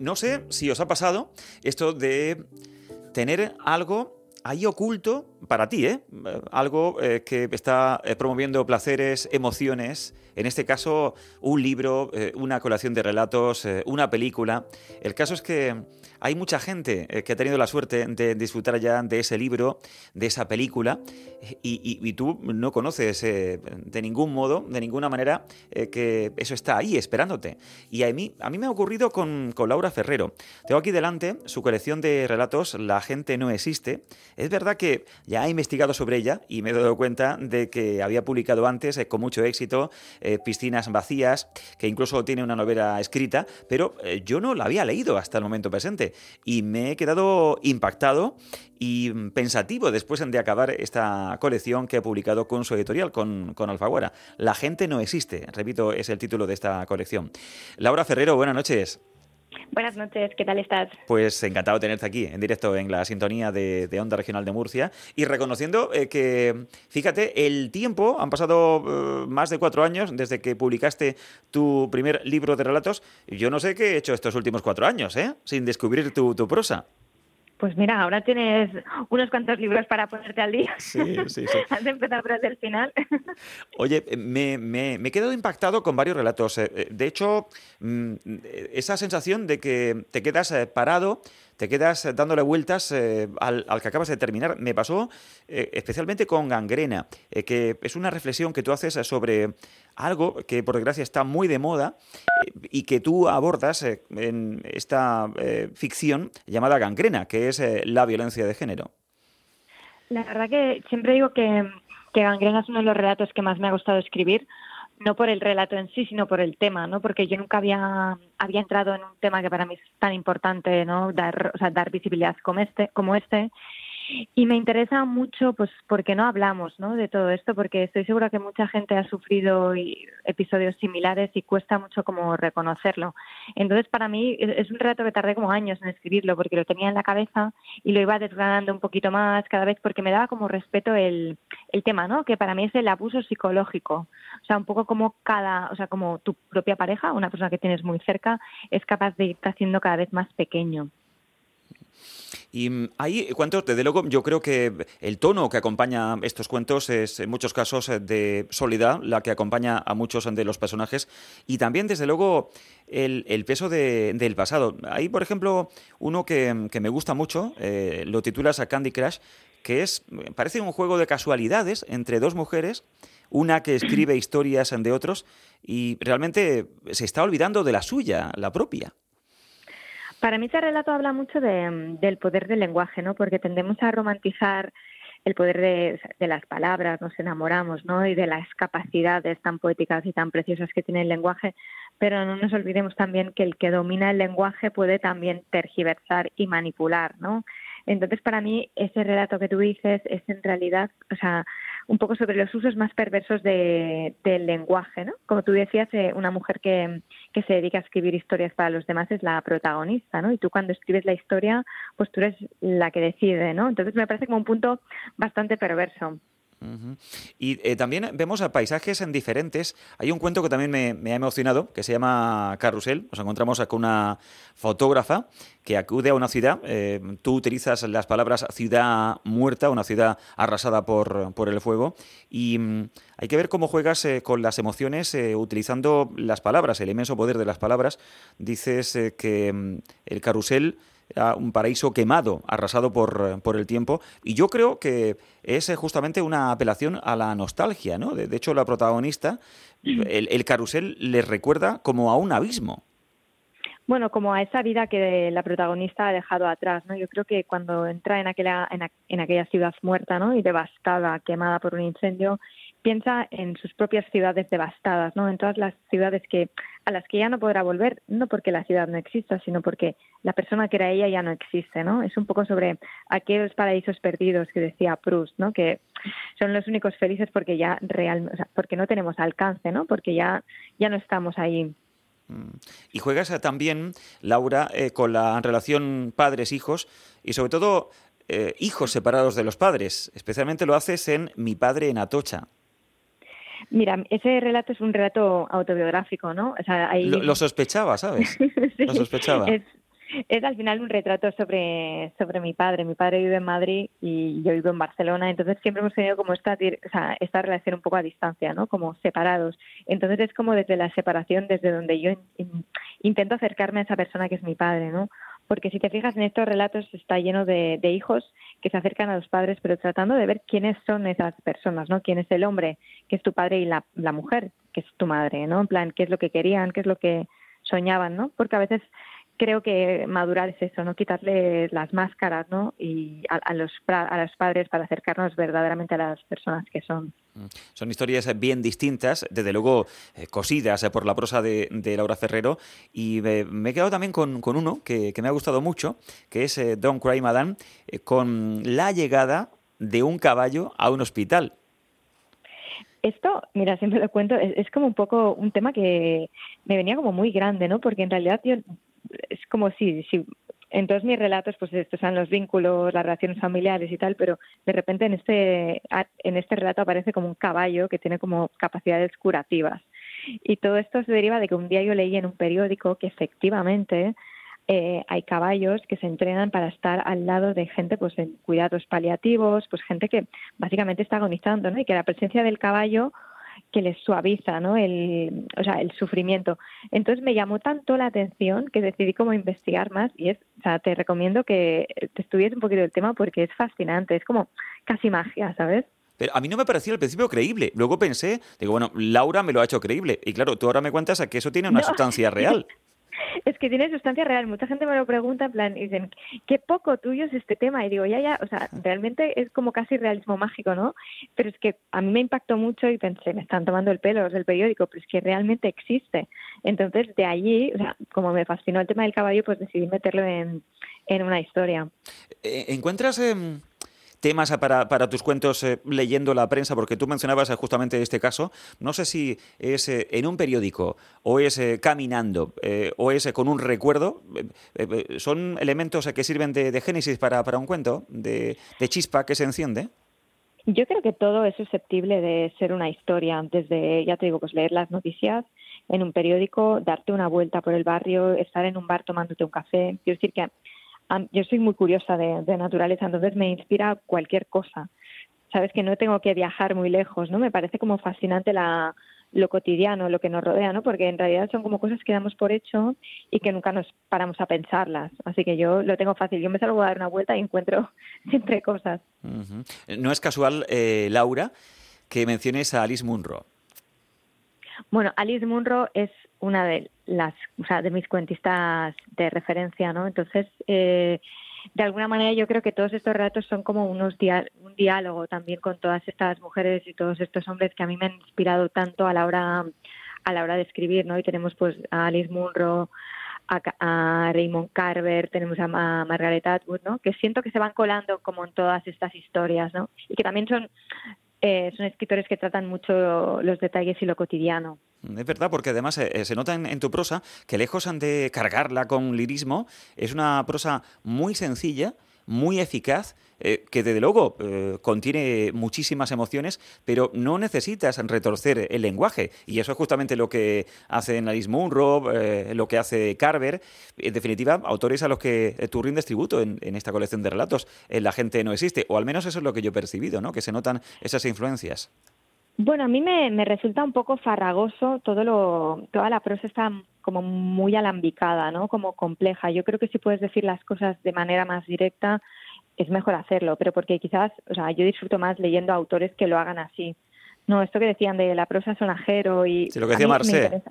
No sé si os ha pasado esto de tener algo ahí oculto para ti, ¿eh? Algo eh, que está eh, promoviendo placeres, emociones, en este caso un libro, una colección de relatos, una película. El caso es que hay mucha gente que ha tenido la suerte de disfrutar ya de ese libro, de esa película, y, tú no conoces de ningún modo, de ninguna manera, que eso está ahí esperándote. Y a mí, a mí me ha ocurrido con, con Laura Ferrero. Tengo aquí delante su colección de relatos La gente no existe. Es verdad que ya he investigado sobre ella y me he dado cuenta de que había publicado antes eh, con mucho éxito eh, Piscinas vacías, que incluso tiene una novela escrita, pero eh, yo no la había leído hasta el momento presente y me he quedado impactado y pensativo después de acabar esta colección que he publicado con su editorial, con, con Alfaguara. La gente no existe, repito, es el título de esta colección. Laura Ferrero, buenas noches. Buenas noches, ¿qué tal estás? Pues encantado de tenerte aquí en directo en la sintonía de, Onda Regional de Murcia y reconociendo eh, que, fíjate, el tiempo, han pasado eh, más de cuatro años desde que publicaste tu primer libro de relatos. Yo no sé qué he hecho estos últimos cuatro años, ¿eh? Sin descubrir tu prosa. Pues mira, ahora tienes unos cuantos libros para ponerte al día. Sí, sí, sí. Antes de empezar por el final. Oye, me, me, me, he quedado impactado con varios relatos. Eh, eh, de hecho, mm, esa sensación de que te quedas eh, parado te quedas dándole vueltas eh, al, que acabas de terminar. Me pasó eh, especialmente con Gangrena, eh, que es una reflexión que tú haces sobre algo que por desgracia está muy de moda y que tú abordas en esta ficción llamada Gangrena, que es la violencia de género. La verdad que siempre digo que Gangrena es uno de los relatos que más me ha gustado escribir no por el relato en sí, sino por el tema, ¿no? Porque yo nunca había, había entrado en un tema que para mí es tan importante, ¿no? Dar, o sea, dar visibilidad como este, como este y me interesa mucho, pues, porque no hablamos, ¿no? De todo esto, porque estoy segura que mucha gente ha sufrido episodios similares y cuesta mucho como reconocerlo. Entonces, para mí es un relato que tardé como años en escribirlo, porque lo tenía en la cabeza y lo iba desgranando un poquito más cada vez, porque me daba como respeto el, el tema, ¿no? Que para mí es el abuso psicológico. O sea, un poco como cada, o sea, como tu propia pareja, una persona que tienes muy cerca, es capaz de irte haciendo cada vez más pequeño. Y mm, hay cuentos, desde luego, yo creo que el tono que acompaña estos cuentos es en muchos casos eh, de soledad, la que acompaña a muchos de los personajes, y también, desde luego, el, peso del pasado. Hay, por ejemplo, uno que, me gusta mucho, eh, lo titulas a Candy Crush, que es, parece un juego de casualidades entre dos mujeres, una que escribe historias de otros, y realmente se está olvidando de la suya, la propia. Para mí este relato habla mucho del poder del lenguaje, ¿no? Porque tendemos a romantizar el poder de, las palabras, nos enamoramos, ¿no? Y de las capacidades tan poéticas y tan preciosas que tiene el lenguaje, pero no nos olvidemos también que el que domina el lenguaje puede también tergiversar y manipular, ¿no? Entonces, para mí, ese relato que tú dices es en realidad, o sea, un poco sobre los usos más perversos del lenguaje, ¿no? Como tú decías, eh, una mujer que, que se dedica a escribir historias para los demás es la protagonista, ¿no? Y tú cuando escribes la historia, pues tú eres la que decide, ¿no? Entonces me parece como un punto bastante perverso. Y eh, también vemos a paisajes en diferentes. Hay un cuento que también me, ha emocionado, que se llama Carrusel. Nos encontramos con una fotógrafa que acude a una ciudad. Eh, tú utilizas las palabras ciudad muerta, una ciudad arrasada por, por el fuego. Y mm, hay que ver cómo juegas eh, con las emociones utilizando las palabras, el inmenso poder de las palabras. Dices que mm, el carrusel un paraíso quemado, arrasado por, por, el tiempo. Y yo creo que es eh, justamente una apelación a la nostalgia, ¿no? De, hecho, la protagonista, el, el, carrusel le recuerda como a un abismo. Bueno, como a esa vida que la protagonista ha dejado atrás, ¿no? Yo creo que cuando entra en aquella, en, en aquella ciudad muerta, ¿no? Y devastada, quemada por un incendio, piensa en sus propias ciudades devastadas, ¿no? En todas las ciudades que a las que ya no podrá volver, no porque la ciudad no exista, sino porque la persona que era ella ya no existe, ¿no? Es un poco sobre aquellos paraísos perdidos que decía Proust, ¿no? Que son los únicos felices porque ya real, porque no tenemos alcance, ¿no? Porque ya ya no estamos ahí. Mm. Y juegas también, Laura, eh, con la relación padres-hijos y sobre todo eh, hijos separados de los padres. Especialmente lo haces en Mi padre en Atocha. Mira, ese relato es un relato autobiográfico, ¿no? lo, sospechaba, ¿sabes? lo sospechaba. es al final un retrato sobre, sobre mi padre. Mi padre vive en Madrid y yo vivo en Barcelona, entonces siempre hemos tenido como esta, o sea, esta relación un poco a distancia, ¿no? Como separados. Entonces es como desde la separación, desde donde yo intento acercarme a esa persona que es mi padre, ¿no? Porque si te fijas en estos relatos está lleno de, hijos que se acercan a los padres, pero tratando de ver quiénes son esas personas, ¿no? Quién es el hombre, que es tu padre, y la, la mujer, que es tu madre, ¿no? En plan, qué es lo que querían, qué es lo que soñaban, ¿no? Porque a veces creo que madurar es eso, no quitarle las máscaras, ¿no? Y a, los a los padres para acercarnos verdaderamente a las personas que son. Mm. Son historias bien distintas, desde luego eh, cosidas eh, por la prosa de, Laura Ferrero, y me, he quedado también con, uno que, me ha gustado mucho, que es eh, Don't Cry Madame, con la llegada de un caballo a un hospital. Esto, mira, siempre lo cuento, es, como un poco un tema que me venía como muy grande, ¿no? Porque en realidad yo es como si en todos mis relatos, pues estos son los vínculos, las relaciones familiares y tal, pero de repente en este, en este relato aparece como un caballo que tiene como capacidades curativas. Y todo esto se deriva de que un día yo leí en un periódico que efectivamente eh, hay caballos que se entrenan para estar al lado de gente pues en cuidados paliativos, pues gente que básicamente está agonizando, ¿no? Y que la presencia del caballo que les suaviza ¿no? el, o sea, el sufrimiento. Entonces me llamó tanto la atención que decidí como investigar más y es, o sea, te recomiendo que te estudies un poquito el tema porque es fascinante, es como casi magia, ¿sabes? Pero a mí no me parecía al principio creíble. Luego pensé, digo, bueno, Laura me lo ha hecho creíble. Y claro, tú ahora me cuentas a que eso tiene una sustancia real. es que tiene sustancia real. Mucha gente me lo pregunta, en plan, y dicen, qué poco tuyo es este tema. Y digo, ya, ya, o sea, realmente es como casi realismo mágico, ¿no? Pero es que a mí me impactó mucho y pensé, me están tomando el pelo los del periódico, pero es que realmente existe. Entonces, de allí, o sea, como me fascinó el tema del caballo, pues decidí meterlo en, en una historia. Eh, ¿Encuentras... Eh temas para, para tus cuentos eh, leyendo la prensa? Porque tú mencionabas eh, justamente este caso. No sé si es eh, en un periódico o es caminando o es con un recuerdo. ¿Son elementos que sirven de, génesis para, para, un cuento, de, de chispa que se enciende? Yo creo que todo es susceptible de ser una historia. Desde, ya te digo, pues leer las noticias en un periódico, darte una vuelta por el barrio, estar en un bar tomándote un café. Quiero decir que yo soy muy curiosa de, naturaleza, entonces me inspira cualquier cosa. Sabes que no tengo que viajar muy lejos, ¿no? Me parece como fascinante la, lo cotidiano, lo que nos rodea, ¿no? Porque en realidad son como cosas que damos por hecho y que nunca nos paramos a pensarlas. Así que yo lo tengo fácil. Yo me salgo a dar una vuelta y encuentro siempre cosas. No es casual, eh, Laura, que menciones a Alice Munro. Bueno, Alice Munro es una de las, o sea, de mis cuentistas de referencia, ¿no? Entonces, eh, de alguna manera yo creo que todos estos relatos son como unos un diálogo también con todas estas mujeres y todos estos hombres que a mí me han inspirado tanto a la hora a la hora de escribir, ¿no? Y tenemos pues a Alice Munro, a, Raymond Carver, tenemos a, Margaret Atwood, ¿no? Que siento que se van colando como en todas estas historias, ¿no? Y que también son eh, son escritores que tratan mucho los detalles y lo cotidiano. Es verdad, porque además eh, se nota en, tu prosa que lejos de cargarla con lirismo, es una prosa muy sencilla, muy eficaz, eh, que desde luego eh, contiene muchísimas emociones, pero no necesitas retorcer el lenguaje. Y eso es justamente lo que hace Alice Munro, eh, lo que hace Carver. En definitiva, autores a los que tú rindes tributo en, esta colección de relatos. La gente no existe, o al menos eso es lo que yo he percibido, ¿no? que se notan esas influencias. Bueno, a mí me, me, resulta un poco farragoso todo lo, toda la prosa está como muy alambicada, ¿no? Como compleja. Yo creo que si puedes decir las cosas de manera más directa es mejor hacerlo, pero porque quizás, o sea, yo disfruto más leyendo autores que lo hagan así. No, esto que decían de la prosa sonajero y sí, lo que decía Marcé.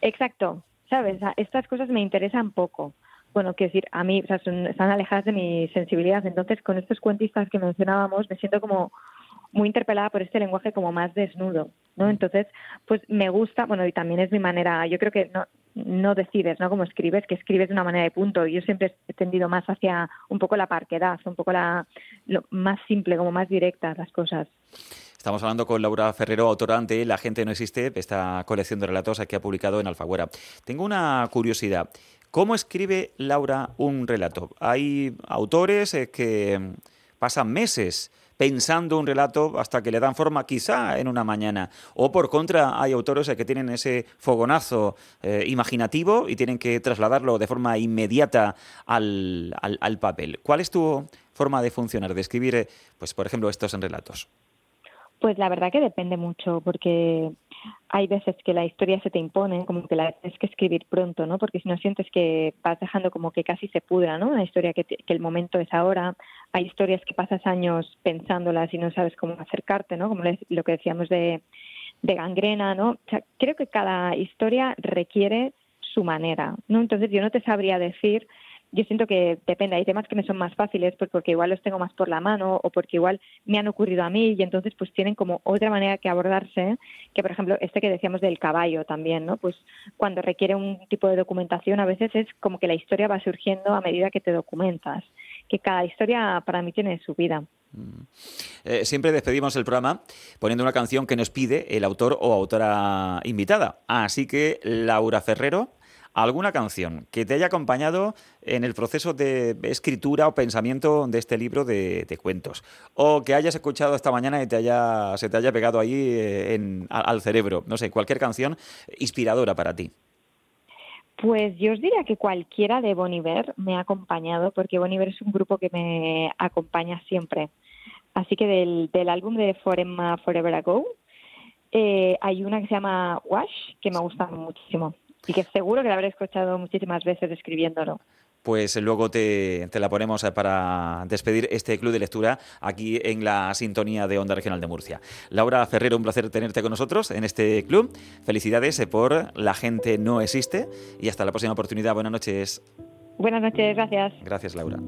Exacto, ¿sabes? Estas cosas me interesan poco bueno, quiero decir, a mí o sea, están alejadas de mi sensibilidad. Entonces, con estos cuentistas que mencionábamos, me siento como muy interpelada por este lenguaje como más desnudo, ¿no? Mm. Entonces, pues me gusta, bueno, y también es mi manera, yo creo que no, no decides, ¿no? Como escribes, que escribes de una manera de punto. Yo siempre he tendido más hacia un poco la parquedad, un poco la lo más simple, como más directas las cosas. Estamos hablando con Laura Ferrero, autora de La gente no existe, esta colección de relatos que ha publicado en Alfaguera. Tengo una curiosidad. ¿Cómo escribe Laura un relato? Hay autores eh, que pasan meses pensando un relato hasta que le dan forma quizá en una mañana. O por contra, hay autores que tienen ese fogonazo eh, imaginativo y tienen que trasladarlo de forma inmediata al, al, papel. ¿Cuál es tu forma de funcionar, de escribir, eh, pues por ejemplo, estos en relatos? Pues la verdad que depende mucho, porque hay veces que la historia se te impone, como que la tienes que escribir pronto, ¿no? Porque si no sientes que vas dejando como que casi se pudra, ¿no? Una historia que, el momento es ahora. Hay historias que pasas años pensándolas y no sabes cómo acercarte, ¿no? Como lo que decíamos de, de gangrena, ¿no? Creo que cada historia requiere su manera, ¿no? Entonces yo no te sabría decir yo siento que depende, hay temas que me son más fáciles pues porque igual los tengo más por la mano o porque igual me han ocurrido a mí y entonces pues tienen como otra manera que abordarse, que por ejemplo este que decíamos del caballo también, ¿no? Pues cuando requiere un tipo de documentación a veces es como que la historia va surgiendo a medida que te documentas, que cada historia para mí tiene su vida. Mm. Eh, siempre despedimos el programa poniendo una canción que nos pide el autor o autora invitada. Así que Laura Ferrero, alguna canción que te haya acompañado en el proceso de escritura o pensamiento de este libro de, cuentos, o que hayas escuchado esta mañana y te haya, se te haya pegado ahí eh, al cerebro, no sé, cualquier canción inspiradora para ti. Pues yo os diría que cualquiera de Boniver me ha acompañado, porque Boniver es un grupo que me acompaña siempre. Así que del, álbum de Forever Ago, eh, hay una que se llama Wash, que me gusta muchísimo y que seguro que la habré escuchado muchísimas veces escribiéndolo pues luego te, la ponemos eh, para despedir este club de lectura aquí en la sintonía de Onda Regional de Murcia. Laura Ferrero, un placer tenerte con nosotros en este club. Felicidades eh, por La gente no existe y hasta la próxima oportunidad. Buenas noches. Buenas noches, gracias. Gracias, Laura.